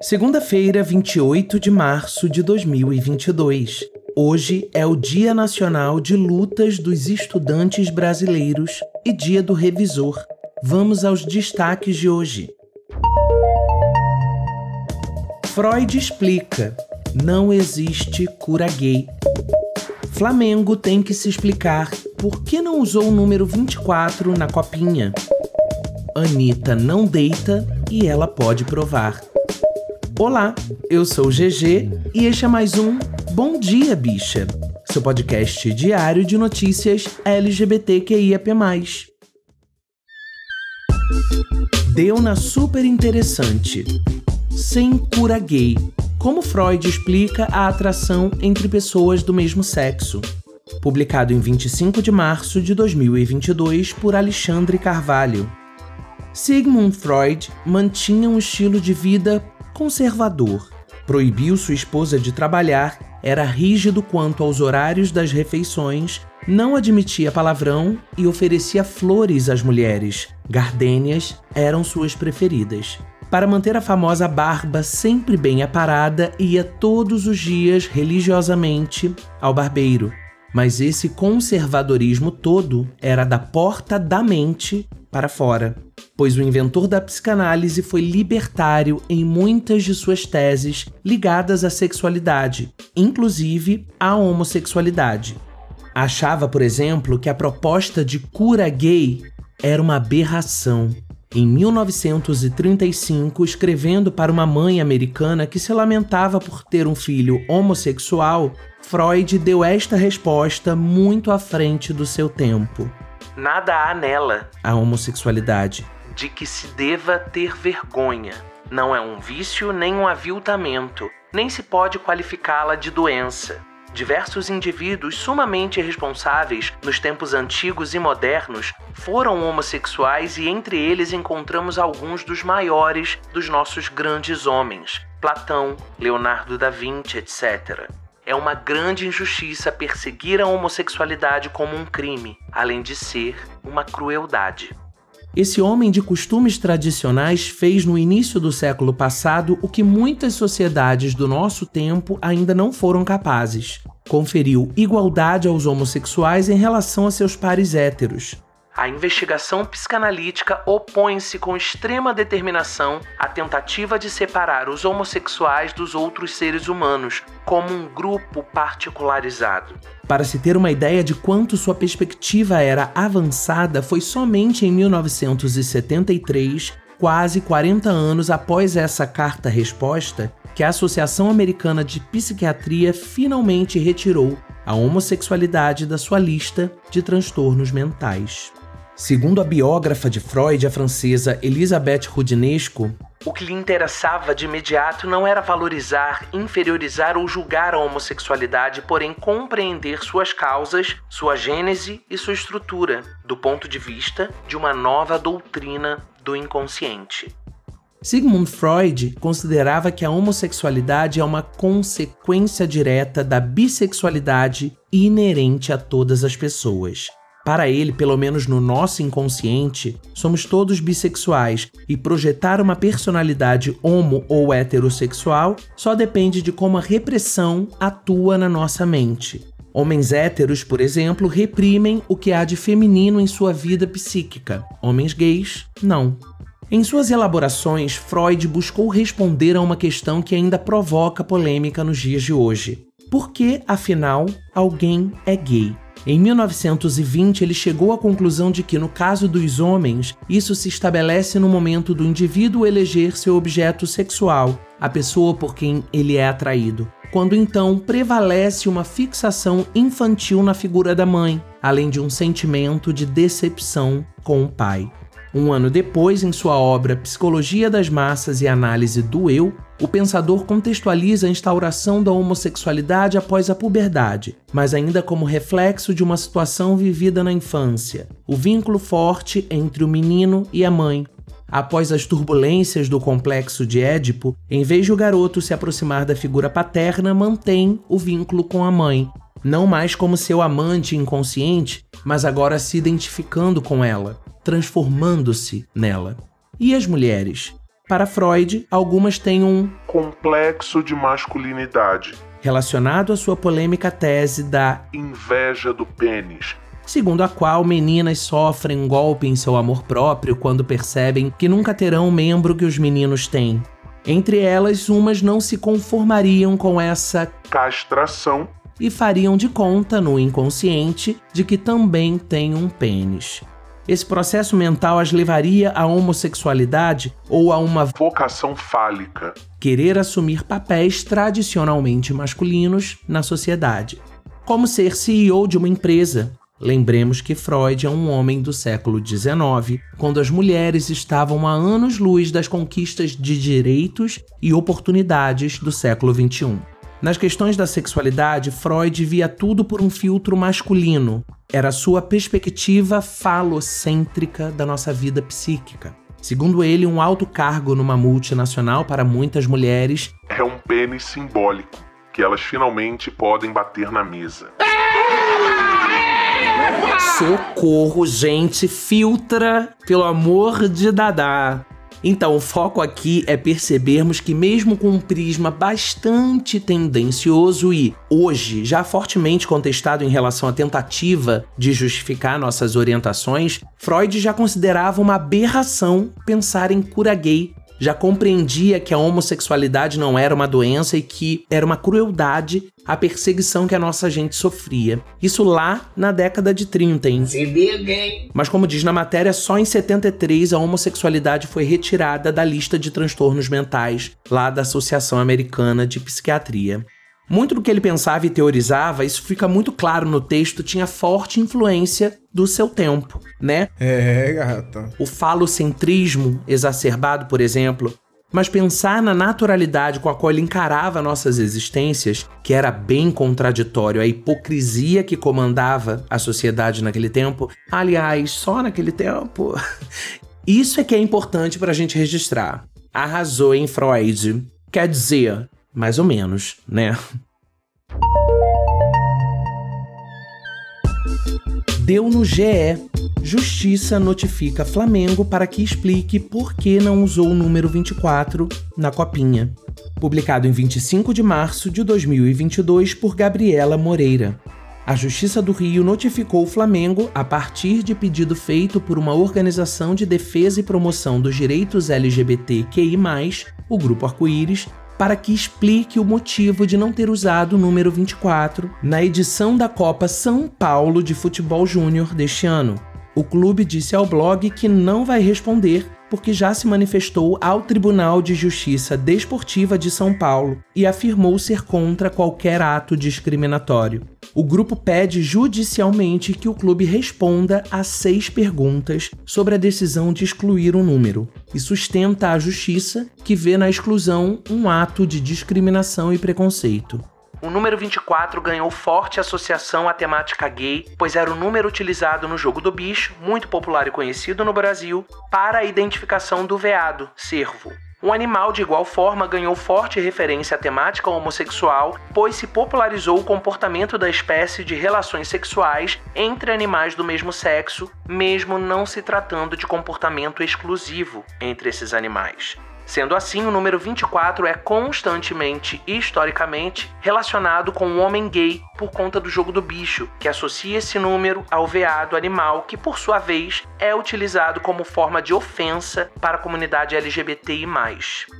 Segunda-feira, 28 de março de 2022. Hoje é o Dia Nacional de Lutas dos Estudantes Brasileiros e Dia do Revisor. Vamos aos destaques de hoje. Freud explica: não existe cura gay. Flamengo tem que se explicar por que não usou o número 24 na copinha. Anitta não deita e ela pode provar. Olá, eu sou o GG e este é mais um Bom Dia Bicha, seu podcast diário de notícias LGBTQIAP+. Deu na super interessante. Sem cura gay. Como Freud explica a atração entre pessoas do mesmo sexo. Publicado em 25 de março de 2022 por Alexandre Carvalho. Sigmund Freud mantinha um estilo de vida conservador. Proibiu sua esposa de trabalhar, era rígido quanto aos horários das refeições, não admitia palavrão e oferecia flores às mulheres. Gardênias eram suas preferidas. Para manter a famosa barba sempre bem aparada, ia todos os dias religiosamente ao barbeiro. Mas esse conservadorismo todo era da porta da mente para fora, pois o inventor da psicanálise foi libertário em muitas de suas teses ligadas à sexualidade, inclusive à homossexualidade. Achava, por exemplo, que a proposta de cura gay era uma aberração em 1935, escrevendo para uma mãe americana que se lamentava por ter um filho homossexual, Freud deu esta resposta muito à frente do seu tempo. Nada há nela, a homossexualidade, de que se deva ter vergonha. Não é um vício nem um aviltamento, nem se pode qualificá-la de doença. Diversos indivíduos sumamente responsáveis nos tempos antigos e modernos foram homossexuais e entre eles encontramos alguns dos maiores dos nossos grandes homens, Platão, Leonardo da Vinci, etc. É uma grande injustiça perseguir a homossexualidade como um crime, além de ser uma crueldade. Esse homem de costumes tradicionais fez no início do século passado o que muitas sociedades do nosso tempo ainda não foram capazes. Conferiu igualdade aos homossexuais em relação a seus pares héteros. A investigação psicanalítica opõe-se com extrema determinação à tentativa de separar os homossexuais dos outros seres humanos como um grupo particularizado. Para se ter uma ideia de quanto sua perspectiva era avançada, foi somente em 1973, quase 40 anos após essa carta-resposta, que a Associação Americana de Psiquiatria finalmente retirou a homossexualidade da sua lista de transtornos mentais. Segundo a biógrafa de Freud, a francesa Elisabeth Rudinesco, o que lhe interessava de imediato não era valorizar, inferiorizar ou julgar a homossexualidade, porém compreender suas causas, sua gênese e sua estrutura, do ponto de vista de uma nova doutrina do inconsciente. Sigmund Freud considerava que a homossexualidade é uma consequência direta da bissexualidade inerente a todas as pessoas. Para ele, pelo menos no nosso inconsciente, somos todos bissexuais e projetar uma personalidade homo ou heterossexual só depende de como a repressão atua na nossa mente. Homens héteros, por exemplo, reprimem o que há de feminino em sua vida psíquica. Homens gays, não. Em suas elaborações, Freud buscou responder a uma questão que ainda provoca polêmica nos dias de hoje. Por que, afinal, alguém é gay? Em 1920, ele chegou à conclusão de que, no caso dos homens, isso se estabelece no momento do indivíduo eleger seu objeto sexual, a pessoa por quem ele é atraído. Quando então prevalece uma fixação infantil na figura da mãe, além de um sentimento de decepção com o pai. Um ano depois, em sua obra Psicologia das Massas e Análise do Eu, o pensador contextualiza a instauração da homossexualidade após a puberdade, mas ainda como reflexo de uma situação vivida na infância, o vínculo forte entre o menino e a mãe. Após as turbulências do complexo de Édipo, em vez de o garoto se aproximar da figura paterna, mantém o vínculo com a mãe, não mais como seu amante inconsciente, mas agora se identificando com ela, transformando-se nela. E as mulheres? Para Freud, algumas têm um complexo de masculinidade relacionado à sua polêmica tese da inveja do pênis, segundo a qual meninas sofrem um golpe em seu amor próprio quando percebem que nunca terão o membro que os meninos têm. Entre elas, umas não se conformariam com essa castração e fariam de conta, no inconsciente, de que também têm um pênis. Esse processo mental as levaria à homossexualidade ou a uma vocação fálica, querer assumir papéis tradicionalmente masculinos na sociedade, como ser CEO de uma empresa. Lembremos que Freud é um homem do século XIX, quando as mulheres estavam a anos-luz das conquistas de direitos e oportunidades do século XXI. Nas questões da sexualidade, Freud via tudo por um filtro masculino. Era a sua perspectiva falocêntrica da nossa vida psíquica. Segundo ele, um alto cargo numa multinacional para muitas mulheres é um pênis simbólico que elas finalmente podem bater na mesa. Socorro, gente, filtra, pelo amor de Dadá. Então, o foco aqui é percebermos que, mesmo com um prisma bastante tendencioso e, hoje, já fortemente contestado em relação à tentativa de justificar nossas orientações, Freud já considerava uma aberração pensar em cura gay já compreendia que a homossexualidade não era uma doença e que era uma crueldade a perseguição que a nossa gente sofria. Isso lá na década de 30, hein? Mas como diz na matéria, só em 73 a homossexualidade foi retirada da lista de transtornos mentais lá da Associação Americana de Psiquiatria. Muito do que ele pensava e teorizava, isso fica muito claro no texto, tinha forte influência do seu tempo, né? É, gata. O falocentrismo exacerbado, por exemplo, mas pensar na naturalidade com a qual ele encarava nossas existências, que era bem contraditório à hipocrisia que comandava a sociedade naquele tempo, aliás, só naquele tempo. Isso é que é importante para a gente registrar. Arrasou em Freud. Quer dizer, mais ou menos, né? Deu no GE. Justiça notifica Flamengo para que explique por que não usou o número 24 na copinha. Publicado em 25 de março de 2022 por Gabriela Moreira. A Justiça do Rio notificou o Flamengo, a partir de pedido feito por uma organização de defesa e promoção dos direitos LGBTQI, o Grupo Arco-Íris, para que explique o motivo de não ter usado o número 24 na edição da Copa São Paulo de Futebol Júnior deste ano. O clube disse ao blog que não vai responder porque já se manifestou ao Tribunal de Justiça Desportiva de São Paulo e afirmou ser contra qualquer ato discriminatório. O grupo pede judicialmente que o clube responda a seis perguntas sobre a decisão de excluir o número e sustenta a justiça que vê na exclusão um ato de discriminação e preconceito. O número 24 ganhou forte associação à temática gay, pois era o número utilizado no jogo do bicho, muito popular e conhecido no Brasil, para a identificação do veado, cervo. Um animal de igual forma ganhou forte referência à temática homossexual, pois se popularizou o comportamento da espécie de relações sexuais entre animais do mesmo sexo, mesmo não se tratando de comportamento exclusivo entre esses animais. Sendo assim, o número 24 é constantemente e historicamente relacionado com o homem gay por conta do jogo do bicho, que associa esse número ao veado animal, que por sua vez é utilizado como forma de ofensa para a comunidade LGBTI.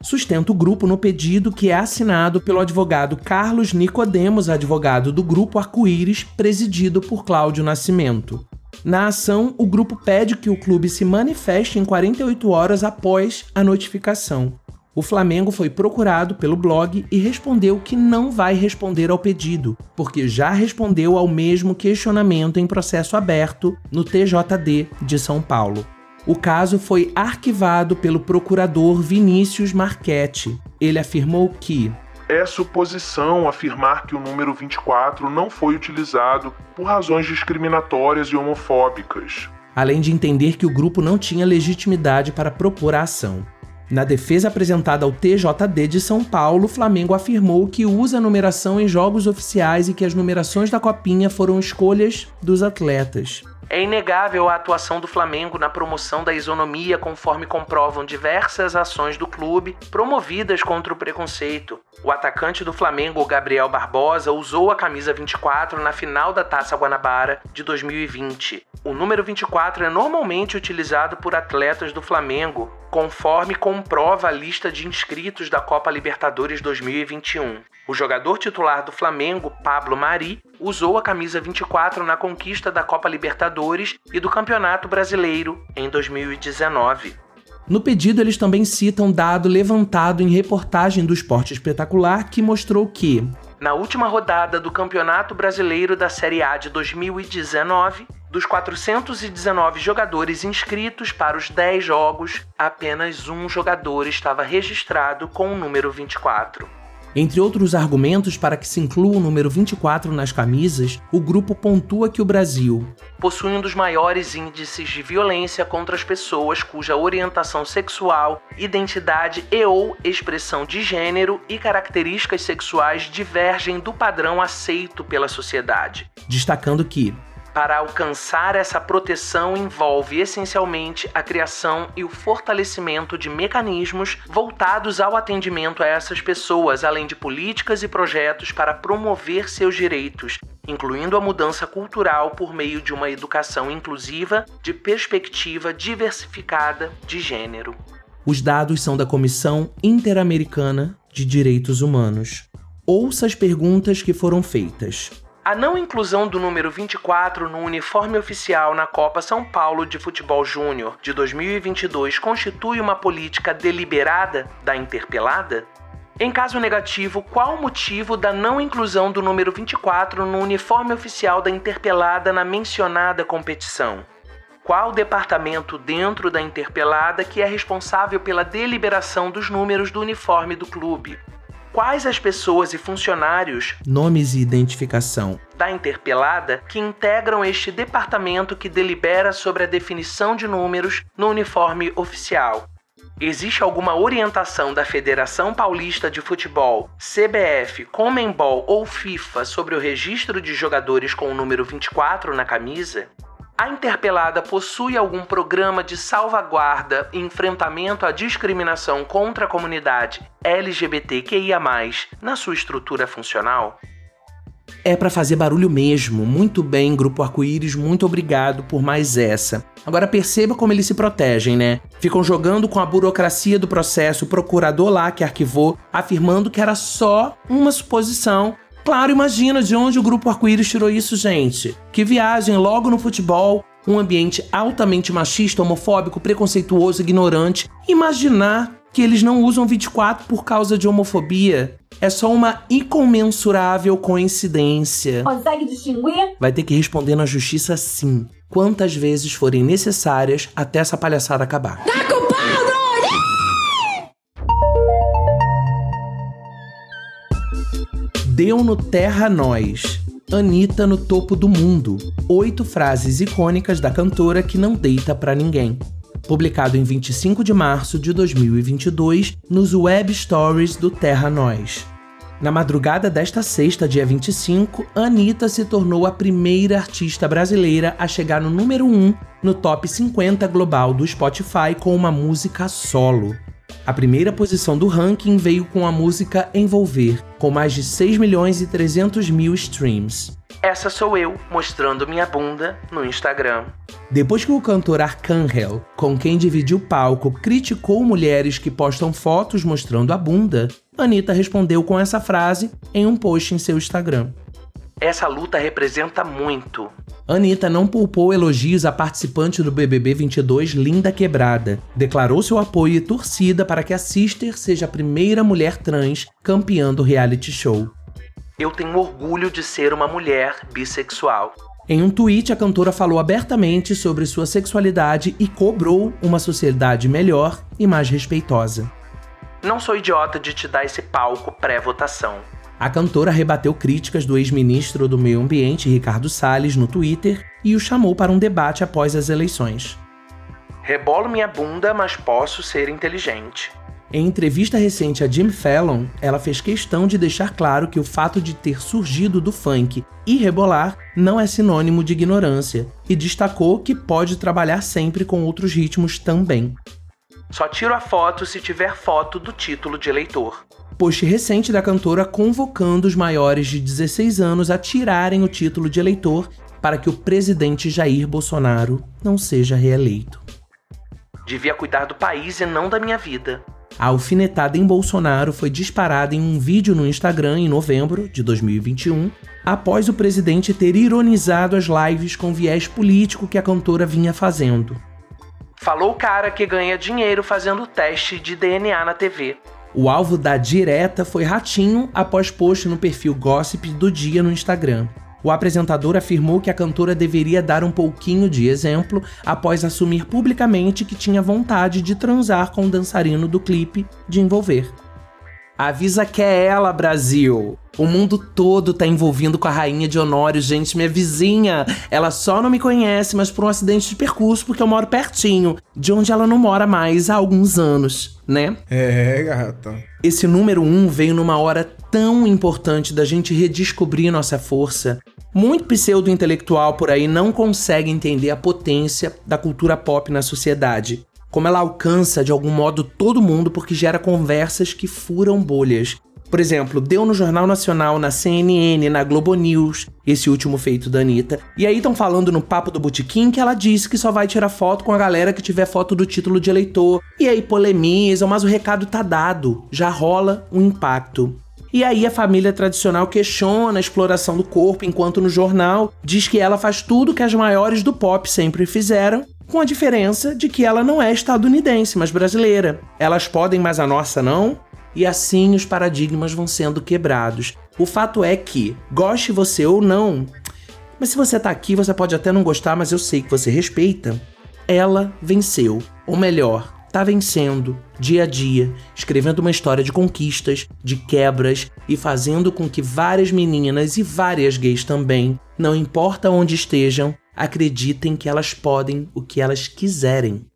Sustenta o grupo no pedido que é assinado pelo advogado Carlos Nicodemos, advogado do grupo Arco-Íris, presidido por Cláudio Nascimento. Na ação, o grupo pede que o clube se manifeste em 48 horas após a notificação. O Flamengo foi procurado pelo blog e respondeu que não vai responder ao pedido, porque já respondeu ao mesmo questionamento em processo aberto no TJD de São Paulo. o caso foi arquivado pelo procurador Vinícius Marchetti. Ele afirmou que é suposição afirmar que o número 24 não foi utilizado por razões discriminatórias e homofóbicas. Além de entender que o grupo não tinha legitimidade para propor a ação. Na defesa apresentada ao TJD de São Paulo, o Flamengo afirmou que usa a numeração em jogos oficiais e que as numerações da Copinha foram escolhas dos atletas. É inegável a atuação do Flamengo na promoção da isonomia, conforme comprovam diversas ações do clube promovidas contra o preconceito. O atacante do Flamengo, Gabriel Barbosa, usou a camisa 24 na final da Taça Guanabara de 2020. O número 24 é normalmente utilizado por atletas do Flamengo, conforme comprova a lista de inscritos da Copa Libertadores 2021. O jogador titular do Flamengo, Pablo Mari, usou a camisa 24 na conquista da Copa Libertadores e do Campeonato Brasileiro em 2019. No pedido, eles também citam dado levantado em reportagem do Esporte Espetacular que mostrou que, na última rodada do Campeonato Brasileiro da Série A de 2019, dos 419 jogadores inscritos para os 10 jogos, apenas um jogador estava registrado com o número 24. Entre outros argumentos para que se inclua o número 24 nas camisas, o grupo pontua que o Brasil possui um dos maiores índices de violência contra as pessoas cuja orientação sexual, identidade e ou expressão de gênero e características sexuais divergem do padrão aceito pela sociedade. Destacando que para alcançar essa proteção envolve essencialmente a criação e o fortalecimento de mecanismos voltados ao atendimento a essas pessoas, além de políticas e projetos para promover seus direitos, incluindo a mudança cultural por meio de uma educação inclusiva de perspectiva diversificada de gênero. Os dados são da Comissão Interamericana de Direitos Humanos. Ouça as perguntas que foram feitas. A não inclusão do número 24 no uniforme oficial na Copa São Paulo de Futebol Júnior de 2022 constitui uma política deliberada da interpelada? Em caso negativo, qual o motivo da não inclusão do número 24 no uniforme oficial da interpelada na mencionada competição? Qual departamento dentro da interpelada que é responsável pela deliberação dos números do uniforme do clube? Quais as pessoas e funcionários, nomes e identificação, da interpelada que integram este departamento que delibera sobre a definição de números no uniforme oficial. Existe alguma orientação da Federação Paulista de Futebol, CBF, Comembol ou FIFA sobre o registro de jogadores com o número 24 na camisa? A interpelada possui algum programa de salvaguarda e enfrentamento à discriminação contra a comunidade LGBTQIA, na sua estrutura funcional? É para fazer barulho mesmo. Muito bem, Grupo Arco-Íris, muito obrigado por mais essa. Agora perceba como eles se protegem, né? Ficam jogando com a burocracia do processo, o procurador lá que arquivou, afirmando que era só uma suposição Claro, imagina de onde o grupo Arco-Íris tirou isso, gente. Que viagem logo no futebol, um ambiente altamente machista, homofóbico, preconceituoso, ignorante. Imaginar que eles não usam 24 por causa de homofobia. É só uma incomensurável coincidência. Consegue distinguir? Vai ter que responder na justiça sim, quantas vezes forem necessárias até essa palhaçada acabar. Deu no Terra Nós. Anitta no topo do mundo. Oito frases icônicas da cantora que não deita para ninguém. Publicado em 25 de março de 2022 nos Web Stories do Terra Nós. Na madrugada desta sexta, dia 25, Anitta se tornou a primeira artista brasileira a chegar no número 1 no top 50 global do Spotify com uma música solo. A primeira posição do ranking veio com a música Envolver, com mais de 6 milhões e 300 mil streams. Essa sou eu, mostrando minha bunda no Instagram. Depois que o cantor Arcangel, com quem dividiu o palco, criticou mulheres que postam fotos mostrando a bunda, Anitta respondeu com essa frase em um post em seu Instagram. Essa luta representa muito. Anitta não poupou elogios à participante do BBB 22, Linda Quebrada. Declarou seu apoio e torcida para que a Sister seja a primeira mulher trans campeã do reality show. Eu tenho orgulho de ser uma mulher bissexual. Em um tweet, a cantora falou abertamente sobre sua sexualidade e cobrou uma sociedade melhor e mais respeitosa. Não sou idiota de te dar esse palco pré-votação. A cantora rebateu críticas do ex-ministro do Meio Ambiente, Ricardo Salles, no Twitter e o chamou para um debate após as eleições. Rebolo minha bunda, mas posso ser inteligente. Em entrevista recente a Jim Fallon, ela fez questão de deixar claro que o fato de ter surgido do funk e rebolar não é sinônimo de ignorância e destacou que pode trabalhar sempre com outros ritmos também. Só tiro a foto se tiver foto do título de eleitor. Post recente da cantora convocando os maiores de 16 anos a tirarem o título de eleitor para que o presidente Jair Bolsonaro não seja reeleito. Devia cuidar do país e não da minha vida. A alfinetada em Bolsonaro foi disparada em um vídeo no Instagram em novembro de 2021, após o presidente ter ironizado as lives com viés político que a cantora vinha fazendo. Falou o cara que ganha dinheiro fazendo teste de DNA na TV. O alvo da direta foi Ratinho após post no perfil Gossip do dia no Instagram. O apresentador afirmou que a cantora deveria dar um pouquinho de exemplo após assumir publicamente que tinha vontade de transar com o dançarino do clipe de Envolver. Avisa que é ela, Brasil! O mundo todo tá envolvido com a rainha de Honório, gente, minha vizinha. Ela só não me conhece, mas por um acidente de percurso, porque eu moro pertinho, de onde ela não mora mais há alguns anos, né? É, gata. Esse número um veio numa hora tão importante da gente redescobrir nossa força. Muito pseudo-intelectual por aí não consegue entender a potência da cultura pop na sociedade como ela alcança de algum modo todo mundo porque gera conversas que furam bolhas. Por exemplo, deu no Jornal Nacional, na CNN, na Globo News, esse último feito da Anitta. E aí estão falando no Papo do Botequim que ela disse que só vai tirar foto com a galera que tiver foto do título de eleitor. E aí polemizam, mas o recado tá dado, já rola um impacto. E aí a família tradicional questiona a exploração do corpo, enquanto no jornal diz que ela faz tudo que as maiores do pop sempre fizeram com a diferença de que ela não é estadunidense, mas brasileira. Elas podem, mas a nossa não? E assim os paradigmas vão sendo quebrados. O fato é que, goste você ou não, mas se você tá aqui, você pode até não gostar, mas eu sei que você respeita. Ela venceu. Ou melhor, tá vencendo dia a dia, escrevendo uma história de conquistas, de quebras e fazendo com que várias meninas e várias gays também, não importa onde estejam, acreditem que elas podem o que elas quiserem.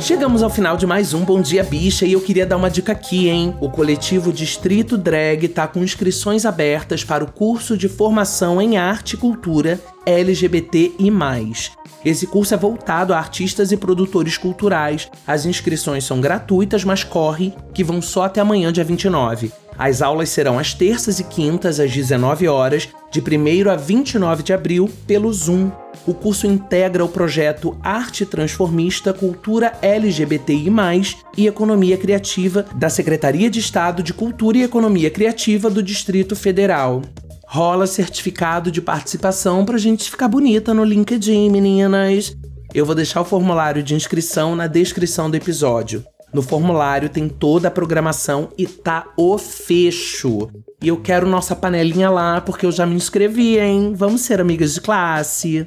Chegamos ao final de mais um Bom Dia Bicha e eu queria dar uma dica aqui, hein? O coletivo Distrito Drag tá com inscrições abertas para o curso de formação em arte e cultura LGBT e mais. Esse curso é voltado a artistas e produtores culturais. As inscrições são gratuitas, mas corre que vão só até amanhã, dia 29. As aulas serão às terças e quintas, às 19 horas, de 1 a 29 de abril, pelo Zoom. O curso integra o projeto Arte Transformista, Cultura LGBTI, e Economia Criativa da Secretaria de Estado de Cultura e Economia Criativa do Distrito Federal. Rola certificado de participação pra gente ficar bonita no LinkedIn, meninas. Eu vou deixar o formulário de inscrição na descrição do episódio. No formulário tem toda a programação e tá o fecho. E eu quero nossa panelinha lá porque eu já me inscrevi, hein? Vamos ser amigas de classe.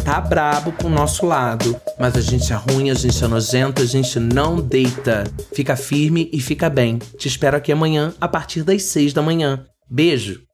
tá brabo pro nosso lado. Mas a gente é ruim, a gente é nojento, a gente não deita. Fica firme e fica bem. Te espero aqui amanhã, a partir das seis da manhã. Beijo!